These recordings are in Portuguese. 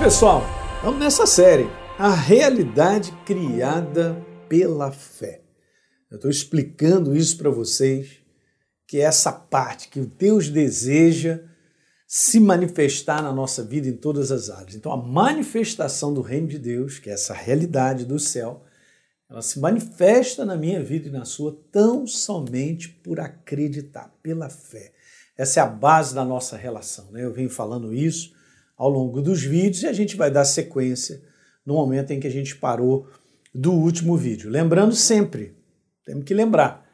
pessoal, vamos nessa série. A realidade criada pela fé. Eu estou explicando isso para vocês, que é essa parte que Deus deseja se manifestar na nossa vida em todas as áreas. Então, a manifestação do reino de Deus, que é essa realidade do céu, ela se manifesta na minha vida e na sua tão somente por acreditar, pela fé. Essa é a base da nossa relação. Né? Eu venho falando isso ao longo dos vídeos e a gente vai dar sequência no momento em que a gente parou do último vídeo. Lembrando sempre, temos que lembrar,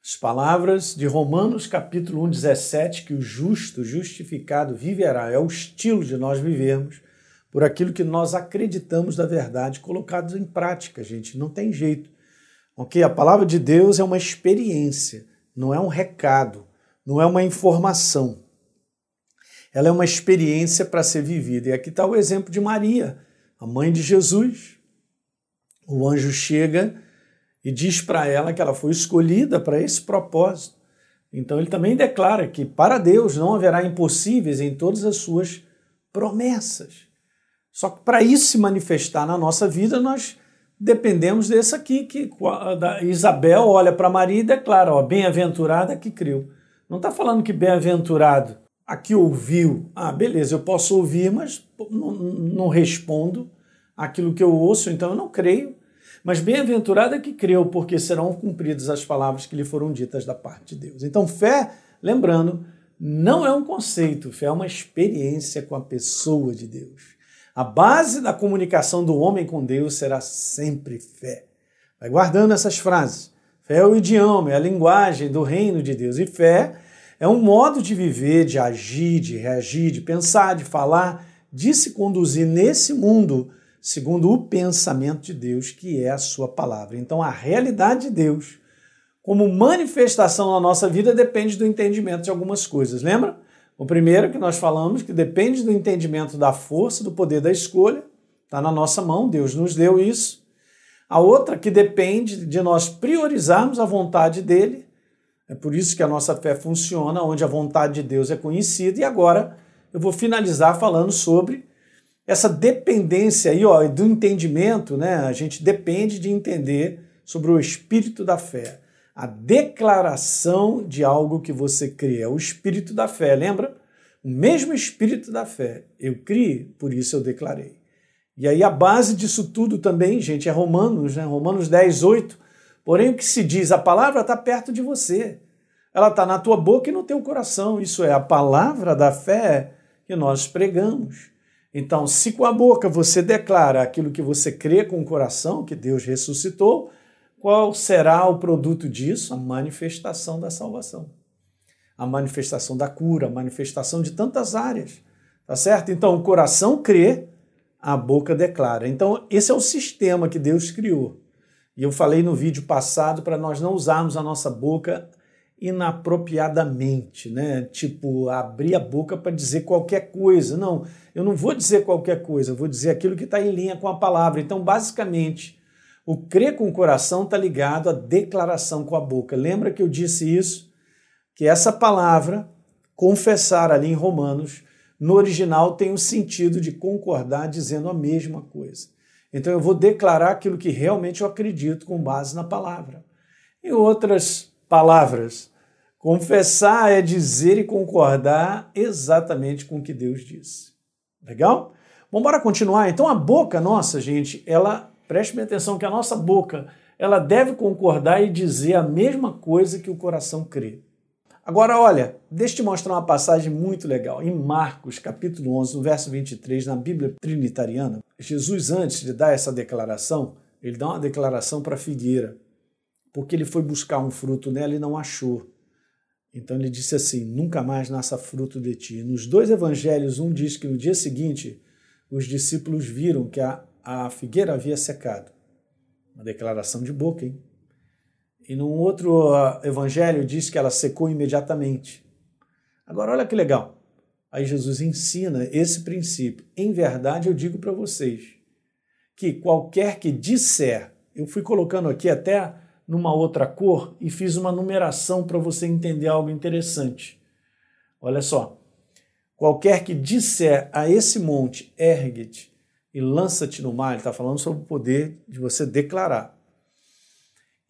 as palavras de Romanos capítulo 1, 17, que o justo, justificado, viverá. É o estilo de nós vivermos por aquilo que nós acreditamos da verdade, colocados em prática, gente. Não tem jeito. Ok? A palavra de Deus é uma experiência, não é um recado, não é uma informação ela é uma experiência para ser vivida. E aqui está o exemplo de Maria, a mãe de Jesus. O anjo chega e diz para ela que ela foi escolhida para esse propósito. Então ele também declara que para Deus não haverá impossíveis em todas as suas promessas. Só que para isso se manifestar na nossa vida, nós dependemos desse aqui, que Isabel olha para Maria e declara, ó, bem-aventurada que creu. Não está falando que bem-aventurado aqui ouviu, ah, beleza, eu posso ouvir, mas não, respondo aquilo que eu ouço, então eu não creio. Mas bem-aventurado é que creu, porque serão cumpridas as palavras que lhe foram ditas da parte de Deus. Então, fé, lembrando, não é um conceito, fé é uma experiência com a pessoa de Deus. A base da comunicação do homem com Deus será sempre fé. Vai guardando essas frases. Fé é o idioma, é a linguagem do reino de Deus. E fé é um modo de viver, de agir, de reagir, de pensar, de falar, de se conduzir nesse mundo segundo o pensamento de Deus, que é a sua palavra. Então, a realidade de Deus, como manifestação na nossa vida, depende do entendimento de algumas coisas. Lembra? O primeiro que nós falamos, que depende do entendimento da força, do poder da escolha, está na nossa mão, Deus nos deu isso. A outra que depende de nós priorizarmos a vontade dele é por isso que a nossa fé funciona, onde a vontade de Deus é conhecida. E agora eu vou finalizar falando sobre essa dependência aí, ó, do entendimento, né? A gente depende de entender sobre o espírito da fé. A declaração de algo que você crê. É o espírito da fé, lembra? O mesmo espírito da fé. Eu criei, por isso eu declarei. E aí a base disso tudo também, gente, é Romanos, né? Romanos 10, 8 Porém, o que se diz, a palavra está perto de você. Ela está na tua boca e no teu coração. Isso é a palavra da fé que nós pregamos. Então, se com a boca você declara aquilo que você crê com o coração, que Deus ressuscitou, qual será o produto disso? A manifestação da salvação. A manifestação da cura, a manifestação de tantas áreas. Tá certo? Então, o coração crê, a boca declara. Então, esse é o sistema que Deus criou. E eu falei no vídeo passado para nós não usarmos a nossa boca inapropriadamente, né? Tipo, abrir a boca para dizer qualquer coisa. Não, eu não vou dizer qualquer coisa, eu vou dizer aquilo que está em linha com a palavra. Então, basicamente, o crer com o coração está ligado à declaração com a boca. Lembra que eu disse isso? Que essa palavra, confessar ali em Romanos, no original tem o sentido de concordar dizendo a mesma coisa. Então eu vou declarar aquilo que realmente eu acredito com base na palavra. Em outras palavras, confessar é dizer e concordar exatamente com o que Deus disse. Legal? Bom, bora continuar. Então a boca nossa, gente, ela preste atenção que a nossa boca, ela deve concordar e dizer a mesma coisa que o coração crê. Agora, olha, deixa eu te mostrar uma passagem muito legal. Em Marcos, capítulo 11, no verso 23, na Bíblia Trinitariana, Jesus, antes de dar essa declaração, ele dá uma declaração para a figueira, porque ele foi buscar um fruto nela e não achou. Então ele disse assim: Nunca mais nasça fruto de ti. Nos dois evangelhos, um diz que no dia seguinte os discípulos viram que a, a figueira havia secado. Uma declaração de boca, hein? E num outro uh, evangelho diz que ela secou imediatamente. Agora, olha que legal. Aí Jesus ensina esse princípio. Em verdade, eu digo para vocês que qualquer que disser, eu fui colocando aqui até numa outra cor e fiz uma numeração para você entender algo interessante. Olha só. Qualquer que disser a esse monte, ergue-te e lança-te no mar, ele está falando sobre o poder de você declarar.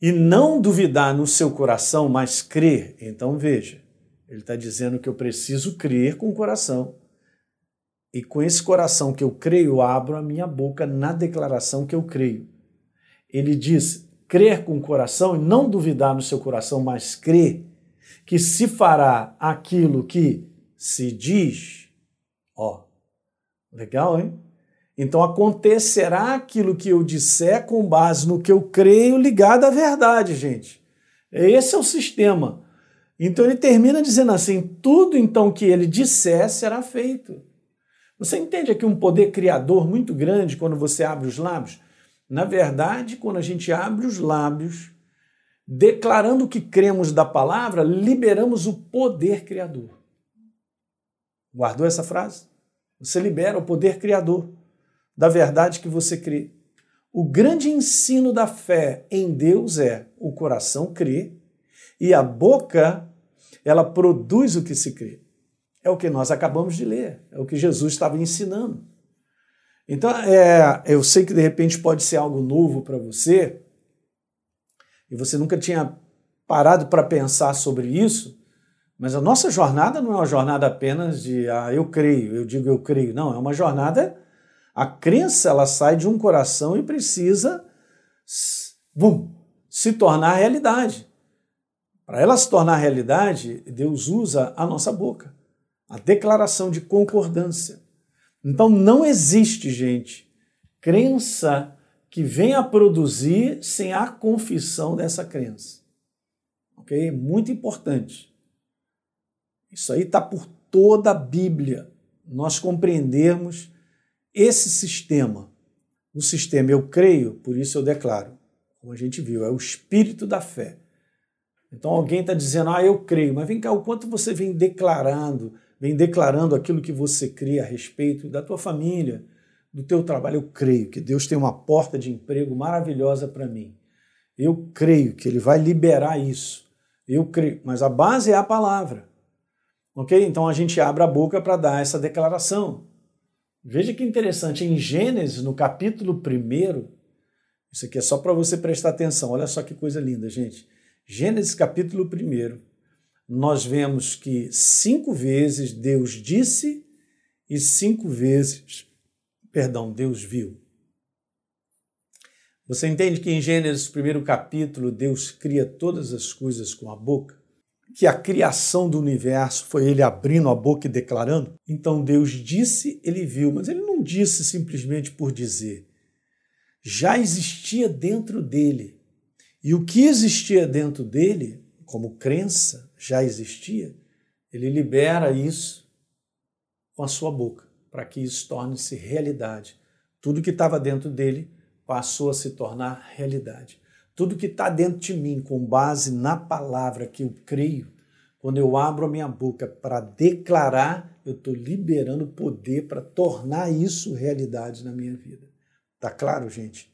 E não duvidar no seu coração, mas crer. Então veja, ele está dizendo que eu preciso crer com o coração. E com esse coração que eu creio, abro a minha boca na declaração que eu creio. Ele diz: crer com o coração e não duvidar no seu coração, mas crer que se fará aquilo que se diz. Ó, legal, hein? Então acontecerá aquilo que eu disser com base no que eu creio, ligado à verdade, gente. Esse é o sistema. Então ele termina dizendo assim: tudo então que ele disser será feito. Você entende aqui um poder criador muito grande quando você abre os lábios? Na verdade, quando a gente abre os lábios, declarando o que cremos da palavra, liberamos o poder criador. Guardou essa frase? Você libera o poder criador da verdade que você crê. O grande ensino da fé em Deus é o coração crê e a boca ela produz o que se crê. É o que nós acabamos de ler, é o que Jesus estava ensinando. Então, é, eu sei que de repente pode ser algo novo para você e você nunca tinha parado para pensar sobre isso, mas a nossa jornada não é uma jornada apenas de ah, eu creio, eu digo eu creio. Não, é uma jornada. A crença ela sai de um coração e precisa bum, se tornar realidade. Para ela se tornar realidade, Deus usa a nossa boca a declaração de concordância. Então não existe, gente, crença que venha a produzir sem a confissão dessa crença. Ok? Muito importante. Isso aí está por toda a Bíblia. Nós compreendermos esse sistema. O sistema eu creio, por isso eu declaro. Como a gente viu, é o espírito da fé. Então alguém está dizendo, ah, eu creio, mas vem cá, o quanto você vem declarando, vem declarando aquilo que você crê a respeito da tua família, do teu trabalho. Eu creio que Deus tem uma porta de emprego maravilhosa para mim. Eu creio que Ele vai liberar isso. Eu creio, mas a base é a palavra. Ok? Então a gente abre a boca para dar essa declaração. Veja que interessante, em Gênesis, no capítulo 1, isso aqui é só para você prestar atenção, olha só que coisa linda, gente. Gênesis capítulo 1, nós vemos que cinco vezes Deus disse e cinco vezes, perdão, Deus viu. Você entende que em Gênesis, primeiro capítulo, Deus cria todas as coisas com a boca? Que a criação do universo foi ele abrindo a boca e declarando? Então Deus disse, ele viu, mas ele não disse simplesmente por dizer. Já existia dentro dele. E o que existia dentro dele, como crença, já existia, ele libera isso com a sua boca, para que isso torne-se realidade. Tudo que estava dentro dele passou a se tornar realidade. Tudo que está dentro de mim, com base na palavra que eu creio, quando eu abro a minha boca para declarar, eu estou liberando poder para tornar isso realidade na minha vida. Tá claro, gente?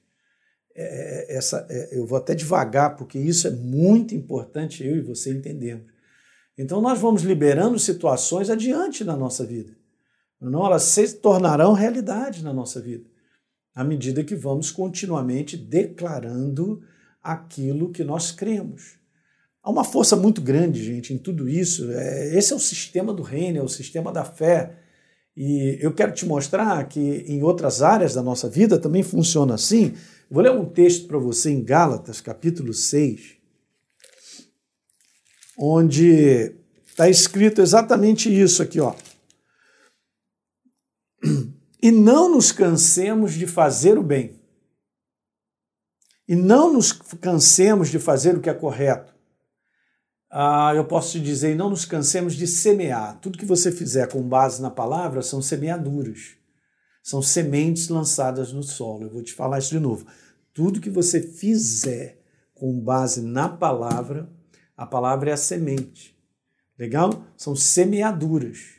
É, é essa, é, eu vou até devagar, porque isso é muito importante eu e você entendermos. Então nós vamos liberando situações adiante na nossa vida. Não, elas se tornarão realidade na nossa vida, à medida que vamos continuamente declarando aquilo que nós cremos. Há uma força muito grande, gente, em tudo isso. É, esse é o sistema do reino, é o sistema da fé. E eu quero te mostrar que em outras áreas da nossa vida também funciona assim. Vou ler um texto para você em Gálatas, capítulo 6 onde está escrito exatamente isso aqui, ó. E não nos cansemos de fazer o bem. E não nos cansemos de fazer o que é correto. Ah, eu posso te dizer, não nos cansemos de semear. Tudo que você fizer com base na palavra são semeaduras. São sementes lançadas no solo. Eu vou te falar isso de novo. Tudo que você fizer com base na palavra a palavra é a semente. Legal? São semeaduras.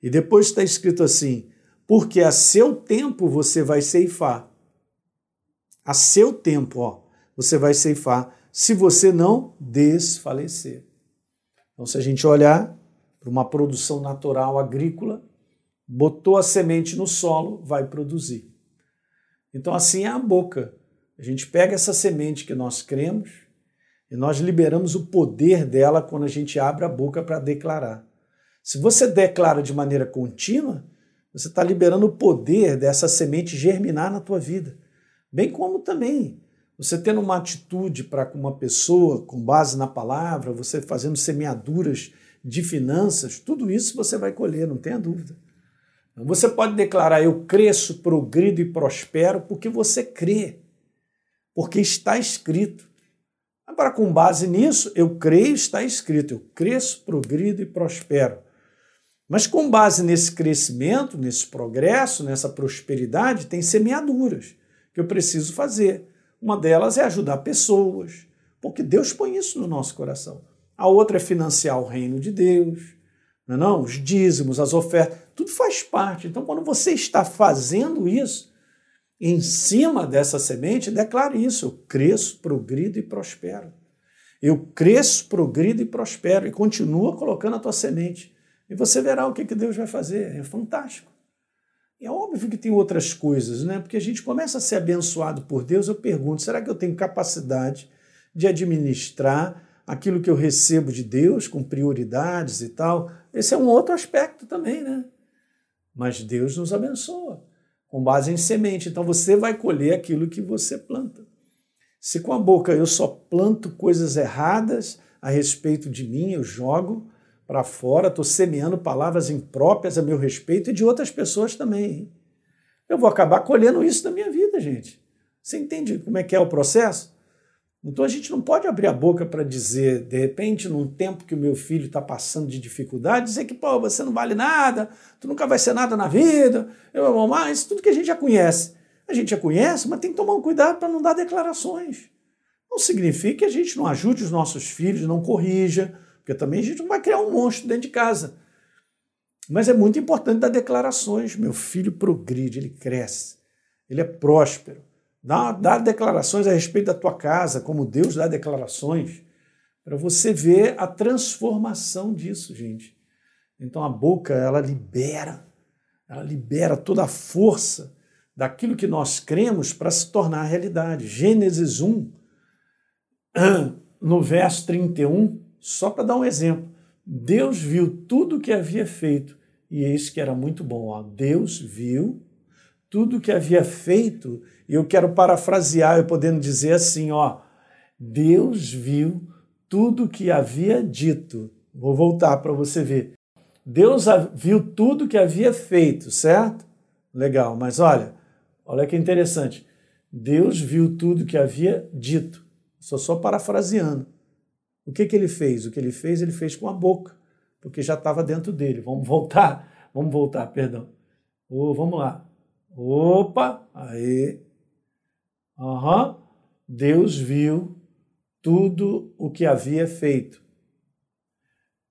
E depois está escrito assim: porque a seu tempo você vai ceifar. A seu tempo, ó, você vai ceifar, se você não desfalecer. Então, se a gente olhar para uma produção natural agrícola, botou a semente no solo, vai produzir. Então, assim é a boca. A gente pega essa semente que nós cremos e nós liberamos o poder dela quando a gente abre a boca para declarar. Se você declara de maneira contínua, você está liberando o poder dessa semente germinar na tua vida. Bem como também você tendo uma atitude para com uma pessoa com base na palavra, você fazendo semeaduras de finanças, tudo isso você vai colher, não tenha dúvida. Você pode declarar: Eu cresço, progrido e prospero porque você crê, porque está escrito. Agora, com base nisso, eu creio, está escrito: Eu cresço, progrido e prospero. Mas com base nesse crescimento, nesse progresso, nessa prosperidade, tem semeaduras que eu preciso fazer. Uma delas é ajudar pessoas, porque Deus põe isso no nosso coração. A outra é financiar o reino de Deus, não, é não? os dízimos, as ofertas, tudo faz parte. Então, quando você está fazendo isso, em cima dessa semente, declare isso: eu cresço, progrido e prospero. Eu cresço, progrido e prospero. E continua colocando a tua semente. E você verá o que, que Deus vai fazer. É fantástico. É óbvio que tem outras coisas, né? Porque a gente começa a ser abençoado por Deus. Eu pergunto: será que eu tenho capacidade de administrar aquilo que eu recebo de Deus com prioridades e tal? Esse é um outro aspecto também, né? Mas Deus nos abençoa com base em semente. Então você vai colher aquilo que você planta. Se com a boca eu só planto coisas erradas a respeito de mim, eu jogo para fora, estou semeando palavras impróprias a meu respeito e de outras pessoas também. Hein? Eu vou acabar colhendo isso na minha vida, gente. Você entende como é que é o processo? Então a gente não pode abrir a boca para dizer, de repente, num tempo que o meu filho está passando de dificuldade, dizer que, pô, você não vale nada, tu nunca vai ser nada na vida, eu amo mais, tudo que a gente já conhece. A gente já conhece, mas tem que tomar um cuidado para não dar declarações. Não significa que a gente não ajude os nossos filhos, não corrija, porque também a gente não vai criar um monstro dentro de casa. Mas é muito importante dar declarações. Meu filho progride, ele cresce, ele é próspero. Dá, dá declarações a respeito da tua casa, como Deus dá declarações, para você ver a transformação disso, gente. Então a boca, ela libera, ela libera toda a força daquilo que nós cremos para se tornar realidade. Gênesis 1, no verso 31, só para dar um exemplo, Deus viu tudo o que havia feito e eis que era muito bom. Ó. Deus viu tudo o que havia feito, e eu quero parafrasear, eu podendo dizer assim, ó, Deus viu tudo o que havia dito. Vou voltar para você ver. Deus viu tudo o que havia feito, certo? Legal, mas olha, olha que interessante. Deus viu tudo o que havia dito. Só só parafraseando. O que, que ele fez? O que ele fez, ele fez com a boca, porque já estava dentro dele. Vamos voltar, vamos voltar, perdão. Oh, vamos lá. Opa, aí. Uhum. Deus viu tudo o que havia feito.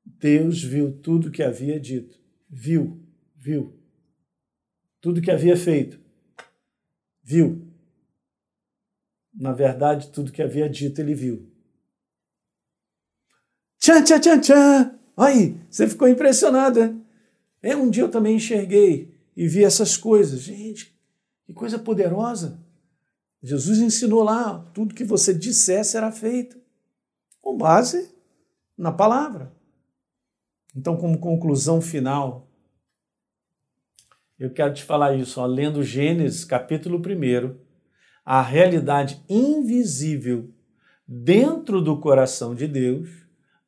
Deus viu tudo o que havia dito. Viu, viu. Tudo que havia feito. Viu. Na verdade, tudo que havia dito, ele viu. Tchan, tchan, tchan, tchan. Aí, você ficou impressionado, né? É, um dia eu também enxerguei e vi essas coisas. Gente, que coisa poderosa. Jesus ensinou lá, tudo que você disser será feito, com base na palavra. Então, como conclusão final, eu quero te falar isso, ó, lendo Gênesis, capítulo 1, a realidade invisível dentro do coração de Deus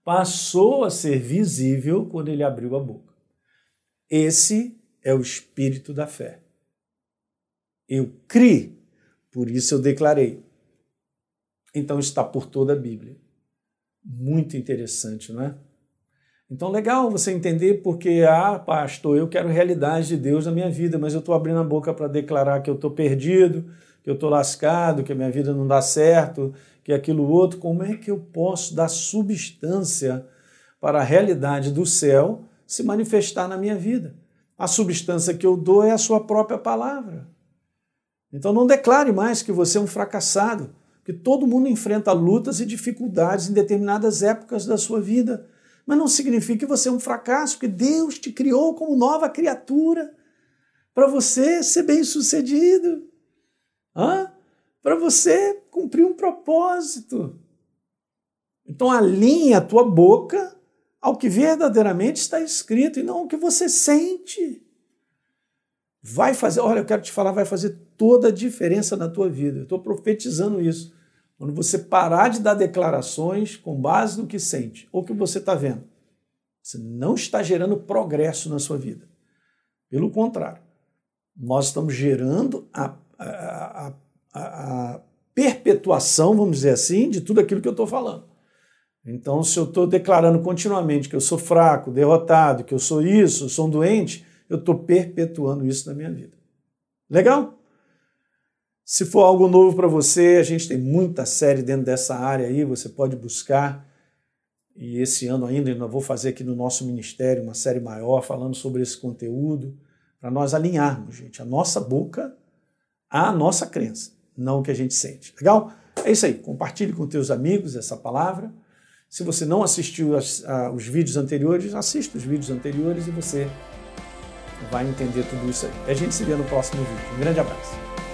passou a ser visível quando ele abriu a boca. Esse é o espírito da fé. Eu criei, por isso eu declarei. Então está por toda a Bíblia. Muito interessante, não é? Então, legal você entender porque, ah, pastor, eu quero realidade de Deus na minha vida, mas eu estou abrindo a boca para declarar que eu estou perdido, que eu estou lascado, que a minha vida não dá certo, que aquilo outro, como é que eu posso dar substância para a realidade do céu se manifestar na minha vida? A substância que eu dou é a sua própria palavra. Então não declare mais que você é um fracassado, que todo mundo enfrenta lutas e dificuldades em determinadas épocas da sua vida. mas não significa que você é um fracasso, porque Deus te criou como nova criatura para você ser bem-sucedido, para você cumprir um propósito. Então alinhe a tua boca ao que verdadeiramente está escrito e não ao que você sente. Vai fazer, olha, eu quero te falar, vai fazer toda a diferença na tua vida. Eu estou profetizando isso. Quando você parar de dar declarações com base no que sente ou que você está vendo, você não está gerando progresso na sua vida. Pelo contrário, nós estamos gerando a, a, a, a perpetuação, vamos dizer assim, de tudo aquilo que eu estou falando. Então, se eu estou declarando continuamente que eu sou fraco, derrotado, que eu sou isso, sou um doente, eu estou perpetuando isso na minha vida. Legal? Se for algo novo para você, a gente tem muita série dentro dessa área aí, você pode buscar. E esse ano ainda eu vou fazer aqui no nosso ministério uma série maior falando sobre esse conteúdo, para nós alinharmos, gente, a nossa boca à nossa crença, não o que a gente sente. Legal? É isso aí. Compartilhe com teus amigos essa palavra. Se você não assistiu as, a, os vídeos anteriores, assista os vídeos anteriores e você vai entender tudo isso aí. A gente se vê no próximo vídeo. Um grande abraço.